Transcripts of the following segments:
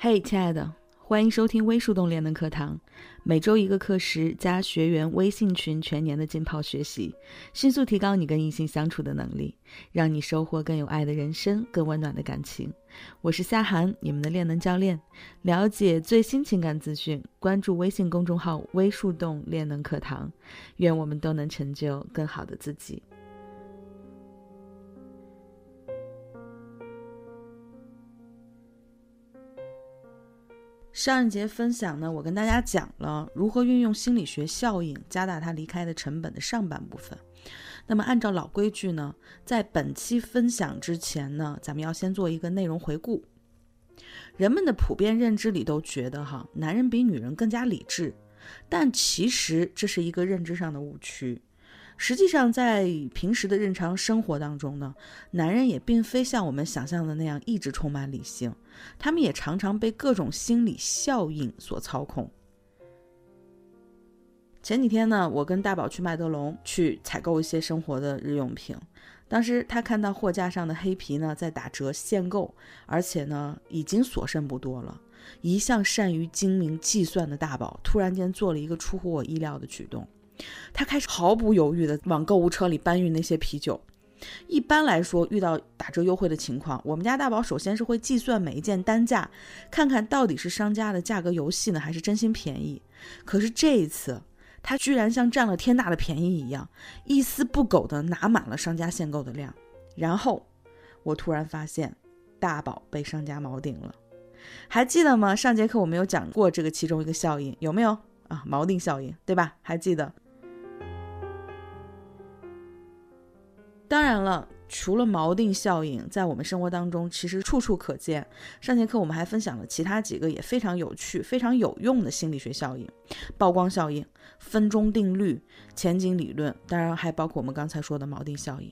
嘿，亲爱的，欢迎收听微树洞练能课堂，每周一个课时加学员微信群，全年的浸泡学习，迅速提高你跟异性相处的能力，让你收获更有爱的人生，更温暖的感情。我是夏涵，你们的练能教练。了解最新情感资讯，关注微信公众号“微树洞练能课堂”。愿我们都能成就更好的自己。上一节分享呢，我跟大家讲了如何运用心理学效应加大他离开的成本的上半部分。那么按照老规矩呢，在本期分享之前呢，咱们要先做一个内容回顾。人们的普遍认知里都觉得哈，男人比女人更加理智，但其实这是一个认知上的误区。实际上，在平时的日常生活当中呢，男人也并非像我们想象的那样一直充满理性，他们也常常被各种心理效应所操控。前几天呢，我跟大宝去麦德龙去采购一些生活的日用品，当时他看到货架上的黑皮呢在打折限购，而且呢已经所剩不多了。一向善于精明计算的大宝突然间做了一个出乎我意料的举动。他开始毫不犹豫地往购物车里搬运那些啤酒。一般来说，遇到打折优惠的情况，我们家大宝首先是会计算每一件单价，看看到底是商家的价格游戏呢，还是真心便宜。可是这一次，他居然像占了天大的便宜一样，一丝不苟地拿满了商家限购的量。然后，我突然发现，大宝被商家锚定了。还记得吗？上节课我们有讲过这个其中一个效应，有没有啊？锚定效应，对吧？还记得？当然了，除了锚定效应，在我们生活当中其实处处可见。上节课我们还分享了其他几个也非常有趣、非常有用的心理学效应：曝光效应、分钟定律、前景理论，当然还包括我们刚才说的锚定效应。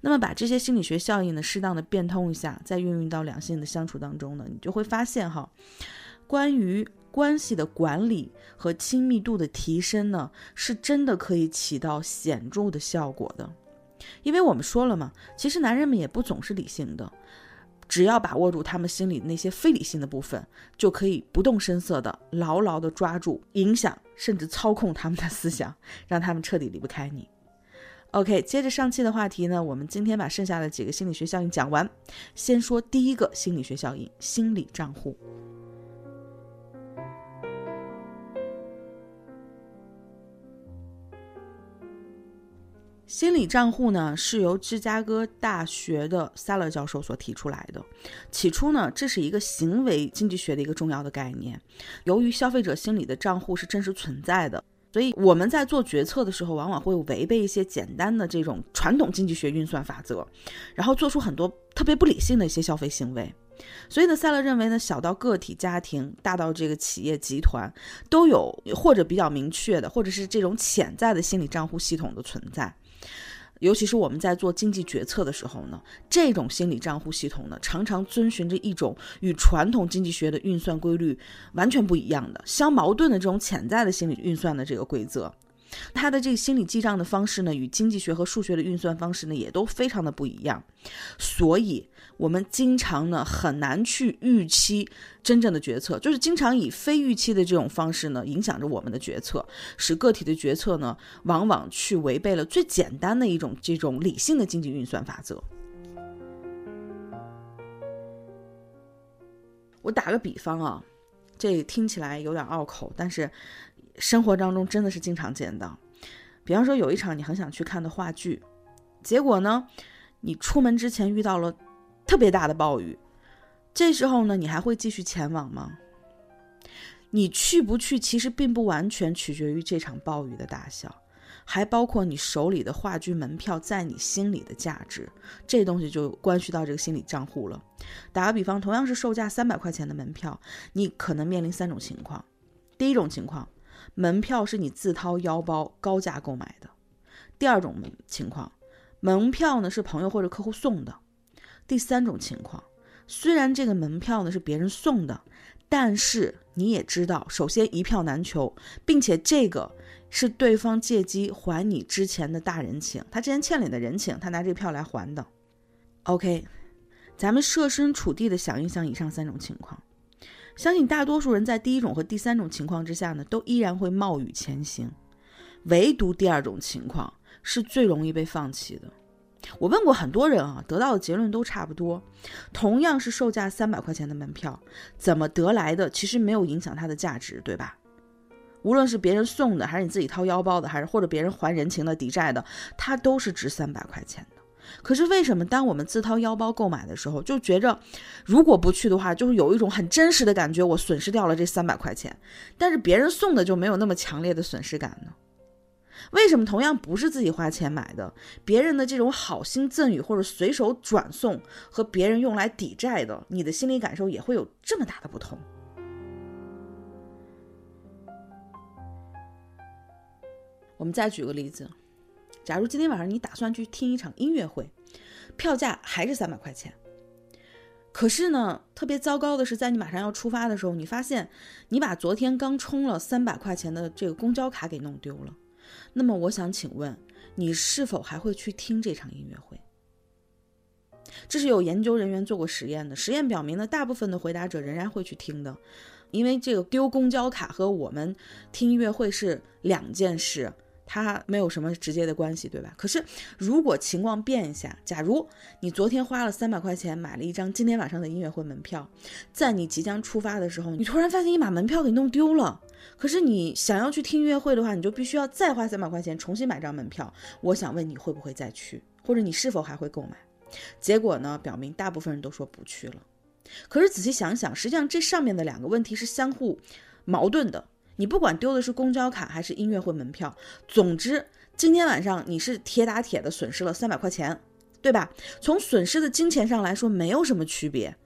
那么把这些心理学效应呢，适当的变通一下，再运用到两性的相处当中呢，你就会发现哈，关于关系的管理和亲密度的提升呢，是真的可以起到显著的效果的。因为我们说了嘛，其实男人们也不总是理性的，只要把握住他们心里那些非理性的部分，就可以不动声色的牢牢的抓住、影响甚至操控他们的思想，让他们彻底离不开你。OK，接着上期的话题呢，我们今天把剩下的几个心理学效应讲完。先说第一个心理学效应——心理账户。心理账户呢，是由芝加哥大学的萨勒教授所提出来的。起初呢，这是一个行为经济学的一个重要的概念。由于消费者心理的账户是真实存在的，所以我们在做决策的时候，往往会违背一些简单的这种传统经济学运算法则，然后做出很多特别不理性的一些消费行为。所以呢，塞勒认为呢，小到个体家庭，大到这个企业集团，都有或者比较明确的，或者是这种潜在的心理账户系统的存在。尤其是我们在做经济决策的时候呢，这种心理账户系统呢，常常遵循着一种与传统经济学的运算规律完全不一样的、相矛盾的这种潜在的心理运算的这个规则。他的这个心理记账的方式呢，与经济学和数学的运算方式呢，也都非常的不一样。所以，我们经常呢很难去预期真正的决策，就是经常以非预期的这种方式呢，影响着我们的决策，使个体的决策呢，往往去违背了最简单的一种这种理性的经济运算法则。我打个比方啊，这听起来有点拗口，但是。生活当中真的是经常见到，比方说有一场你很想去看的话剧，结果呢，你出门之前遇到了特别大的暴雨，这时候呢，你还会继续前往吗？你去不去其实并不完全取决于这场暴雨的大小，还包括你手里的话剧门票在你心里的价值，这东西就关系到这个心理账户了。打个比方，同样是售价三百块钱的门票，你可能面临三种情况，第一种情况。门票是你自掏腰包高价购买的。第二种情况，门票呢是朋友或者客户送的。第三种情况，虽然这个门票呢是别人送的，但是你也知道，首先一票难求，并且这个是对方借机还你之前的大人情，他之前欠你的人情，他拿这个票来还的。OK，咱们设身处地的想一想以上三种情况。相信大多数人在第一种和第三种情况之下呢，都依然会冒雨前行，唯独第二种情况是最容易被放弃的。我问过很多人啊，得到的结论都差不多。同样是售价三百块钱的门票，怎么得来的，其实没有影响它的价值，对吧？无论是别人送的，还是你自己掏腰包的，还是或者别人还人情的抵债的，它都是值三百块钱的。可是为什么当我们自掏腰包购买的时候，就觉着如果不去的话，就是有一种很真实的感觉，我损失掉了这三百块钱。但是别人送的就没有那么强烈的损失感呢？为什么同样不是自己花钱买的，别人的这种好心赠与或者随手转送和别人用来抵债的，你的心理感受也会有这么大的不同？我们再举个例子，假如今天晚上你打算去听一场音乐会，票价还是三百块钱，可是呢，特别糟糕的是，在你马上要出发的时候，你发现你把昨天刚充了三百块钱的这个公交卡给弄丢了。那么我想请问，你是否还会去听这场音乐会？这是有研究人员做过实验的，实验表明呢，大部分的回答者仍然会去听的，因为这个丢公交卡和我们听音乐会是两件事。它没有什么直接的关系，对吧？可是如果情况变一下，假如你昨天花了三百块钱买了一张今天晚上的音乐会门票，在你即将出发的时候，你突然发现你把门票给弄丢了。可是你想要去听音乐会的话，你就必须要再花三百块钱重新买张门票。我想问你会不会再去，或者你是否还会购买？结果呢，表明大部分人都说不去了。可是仔细想想，实际上这上面的两个问题是相互矛盾的。你不管丢的是公交卡还是音乐会门票，总之今天晚上你是铁打铁的损失了三百块钱，对吧？从损失的金钱上来说没有什么区别，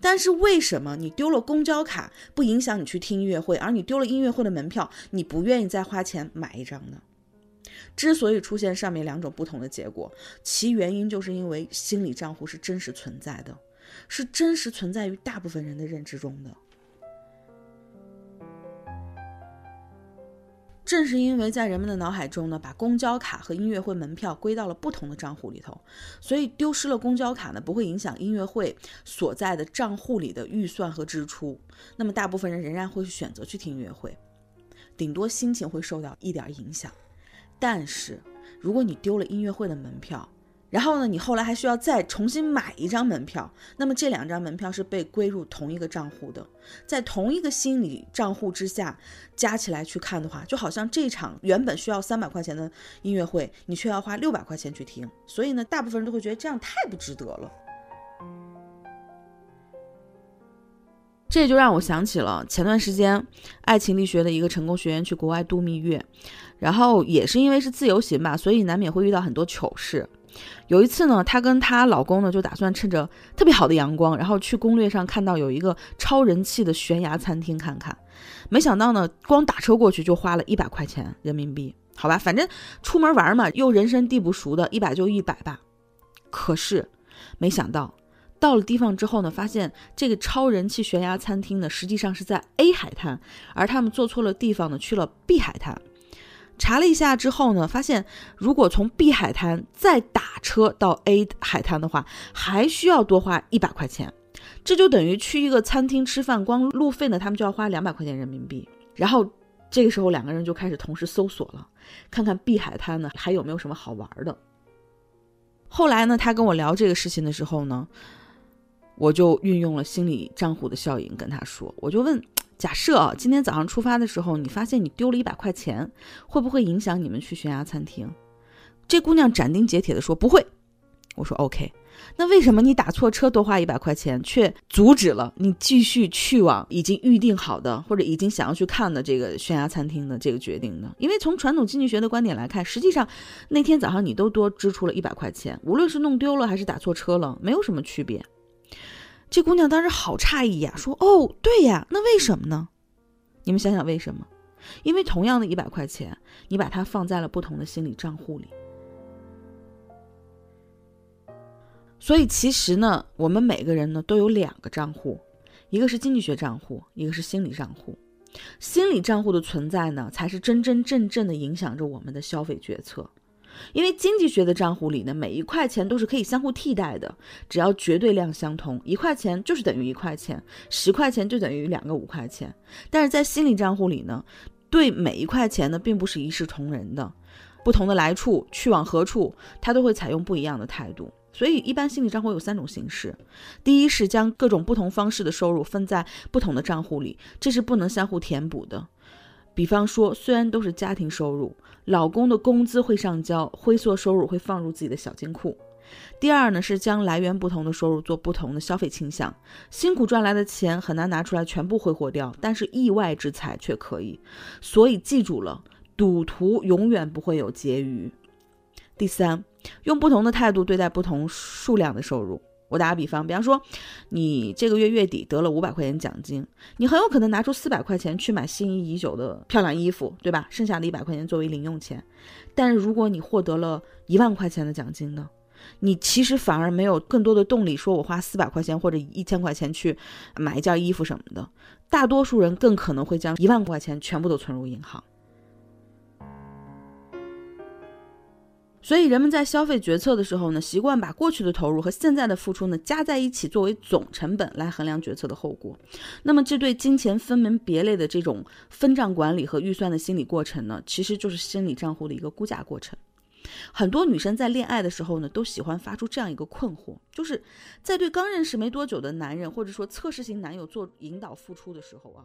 但是为什么你丢了公交卡不影响你去听音乐会，而你丢了音乐会的门票，你不愿意再花钱买一张呢？之所以出现上面两种不同的结果，其原因就是因为心理账户是真实存在的，是真实存在于大部分人的认知中的。正是因为在人们的脑海中呢，把公交卡和音乐会门票归到了不同的账户里头，所以丢失了公交卡呢，不会影响音乐会所在的账户里的预算和支出。那么大部分人仍然会选择去听音乐会，顶多心情会受到一点影响。但是如果你丢了音乐会的门票，然后呢，你后来还需要再重新买一张门票，那么这两张门票是被归入同一个账户的，在同一个心理账户之下加起来去看的话，就好像这场原本需要三百块钱的音乐会，你却要花六百块钱去听，所以呢，大部分人都会觉得这样太不值得了。这就让我想起了前段时间爱情力学的一个成功学员去国外度蜜月，然后也是因为是自由行吧，所以难免会遇到很多糗事。有一次呢，她跟她老公呢就打算趁着特别好的阳光，然后去攻略上看到有一个超人气的悬崖餐厅看看。没想到呢，光打车过去就花了一百块钱人民币。好吧，反正出门玩嘛，又人生地不熟的，一百就一百吧。可是没想到到了地方之后呢，发现这个超人气悬崖餐厅呢，实际上是在 A 海滩，而他们坐错了地方呢，去了 B 海滩。查了一下之后呢，发现如果从 B 海滩再打车到 A 海滩的话，还需要多花一百块钱，这就等于去一个餐厅吃饭，光路费呢，他们就要花两百块钱人民币。然后这个时候两个人就开始同时搜索了，看看 B 海滩呢还有没有什么好玩的。后来呢，他跟我聊这个事情的时候呢，我就运用了心理账户的效应跟他说，我就问。假设啊，今天早上出发的时候，你发现你丢了一百块钱，会不会影响你们去悬崖餐厅？这姑娘斩钉截铁的说不会。我说 OK，那为什么你打错车多花一百块钱，却阻止了你继续去往已经预定好的或者已经想要去看的这个悬崖餐厅的这个决定呢？因为从传统经济学的观点来看，实际上那天早上你都多支出了一百块钱，无论是弄丢了还是打错车了，没有什么区别。这姑娘当时好诧异呀，说：“哦，对呀，那为什么呢？你们想想为什么？因为同样的一百块钱，你把它放在了不同的心理账户里。所以其实呢，我们每个人呢都有两个账户，一个是经济学账户，一个是心理账户。心理账户的存在呢，才是真真正正的影响着我们的消费决策。因为经济学的账户里呢，每一块钱都是可以相互替代的，只要绝对量相同，一块钱就是等于一块钱，十块钱就等于两个五块钱。但是在心理账户里呢，对每一块钱呢，并不是一视同仁的，不同的来处，去往何处，它都会采用不一样的态度。所以，一般心理账户有三种形式：第一是将各种不同方式的收入分在不同的账户里，这是不能相互填补的。比方说，虽然都是家庭收入，老公的工资会上交，灰色收入会放入自己的小金库。第二呢，是将来源不同的收入做不同的消费倾向，辛苦赚来的钱很难拿出来全部挥霍掉，但是意外之财却可以。所以记住了，赌徒永远不会有结余。第三。用不同的态度对待不同数量的收入。我打个比方，比方说，你这个月月底得了五百块钱奖金，你很有可能拿出四百块钱去买心仪已久的漂亮衣服，对吧？剩下的一百块钱作为零用钱。但是如果你获得了一万块钱的奖金呢？你其实反而没有更多的动力，说我花四百块钱或者一千块钱去买一件衣服什么的。大多数人更可能会将一万块钱全部都存入银行。所以，人们在消费决策的时候呢，习惯把过去的投入和现在的付出呢加在一起，作为总成本来衡量决策的后果。那么，这对金钱分门别类的这种分账管理和预算的心理过程呢，其实就是心理账户的一个估价过程。很多女生在恋爱的时候呢，都喜欢发出这样一个困惑，就是在对刚认识没多久的男人，或者说测试型男友做引导付出的时候啊，